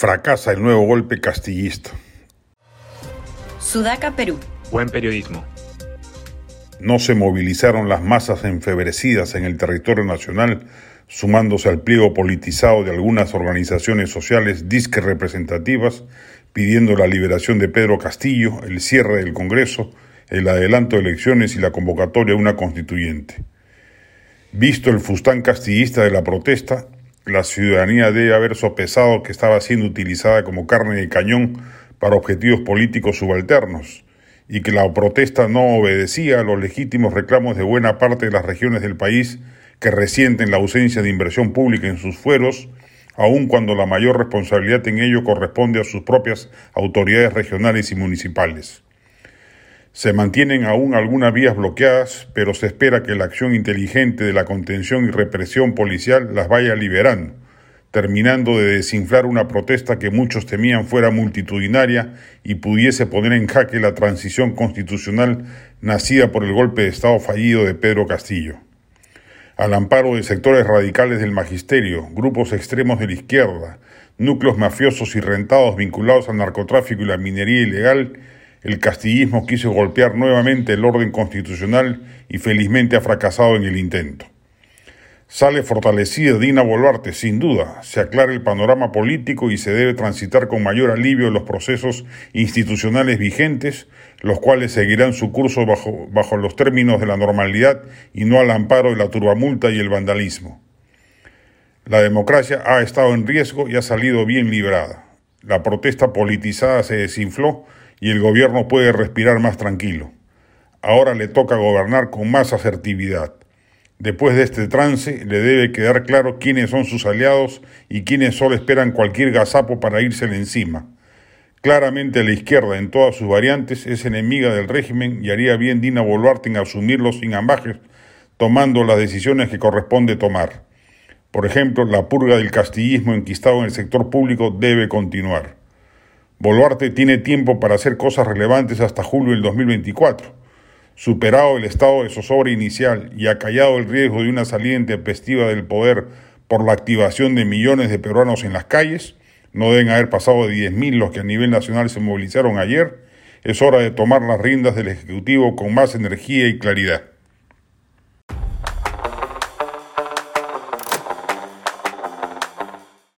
Fracasa el nuevo golpe castillista. Sudaca, Perú. Buen periodismo. No se movilizaron las masas enfebrecidas en el territorio nacional, sumándose al pliego politizado de algunas organizaciones sociales disque representativas, pidiendo la liberación de Pedro Castillo, el cierre del Congreso, el adelanto de elecciones y la convocatoria de una constituyente. Visto el fustán castillista de la protesta, la ciudadanía debe haber sopesado que estaba siendo utilizada como carne de cañón para objetivos políticos subalternos y que la protesta no obedecía a los legítimos reclamos de buena parte de las regiones del país que resienten la ausencia de inversión pública en sus fueros, aun cuando la mayor responsabilidad en ello corresponde a sus propias autoridades regionales y municipales. Se mantienen aún algunas vías bloqueadas, pero se espera que la acción inteligente de la contención y represión policial las vaya liberando, terminando de desinflar una protesta que muchos temían fuera multitudinaria y pudiese poner en jaque la transición constitucional nacida por el golpe de Estado fallido de Pedro Castillo. Al amparo de sectores radicales del magisterio, grupos extremos de la izquierda, núcleos mafiosos y rentados vinculados al narcotráfico y la minería ilegal, el castillismo quiso golpear nuevamente el orden constitucional y felizmente ha fracasado en el intento. Sale fortalecida Dina Boluarte, sin duda, se aclara el panorama político y se debe transitar con mayor alivio los procesos institucionales vigentes, los cuales seguirán su curso bajo, bajo los términos de la normalidad y no al amparo de la turbamulta y el vandalismo. La democracia ha estado en riesgo y ha salido bien librada. La protesta politizada se desinfló y el gobierno puede respirar más tranquilo. Ahora le toca gobernar con más asertividad. Después de este trance, le debe quedar claro quiénes son sus aliados y quiénes solo esperan cualquier gazapo para írsele encima. Claramente la izquierda, en todas sus variantes, es enemiga del régimen y haría bien Dina Boluarte en asumirlo sin ambajes, tomando las decisiones que corresponde tomar. Por ejemplo, la purga del castillismo enquistado en el sector público debe continuar. Boluarte tiene tiempo para hacer cosas relevantes hasta julio del 2024. Superado el estado de zozobra inicial y acallado el riesgo de una salida intempestiva del poder por la activación de millones de peruanos en las calles, no deben haber pasado de 10.000 los que a nivel nacional se movilizaron ayer, es hora de tomar las riendas del Ejecutivo con más energía y claridad.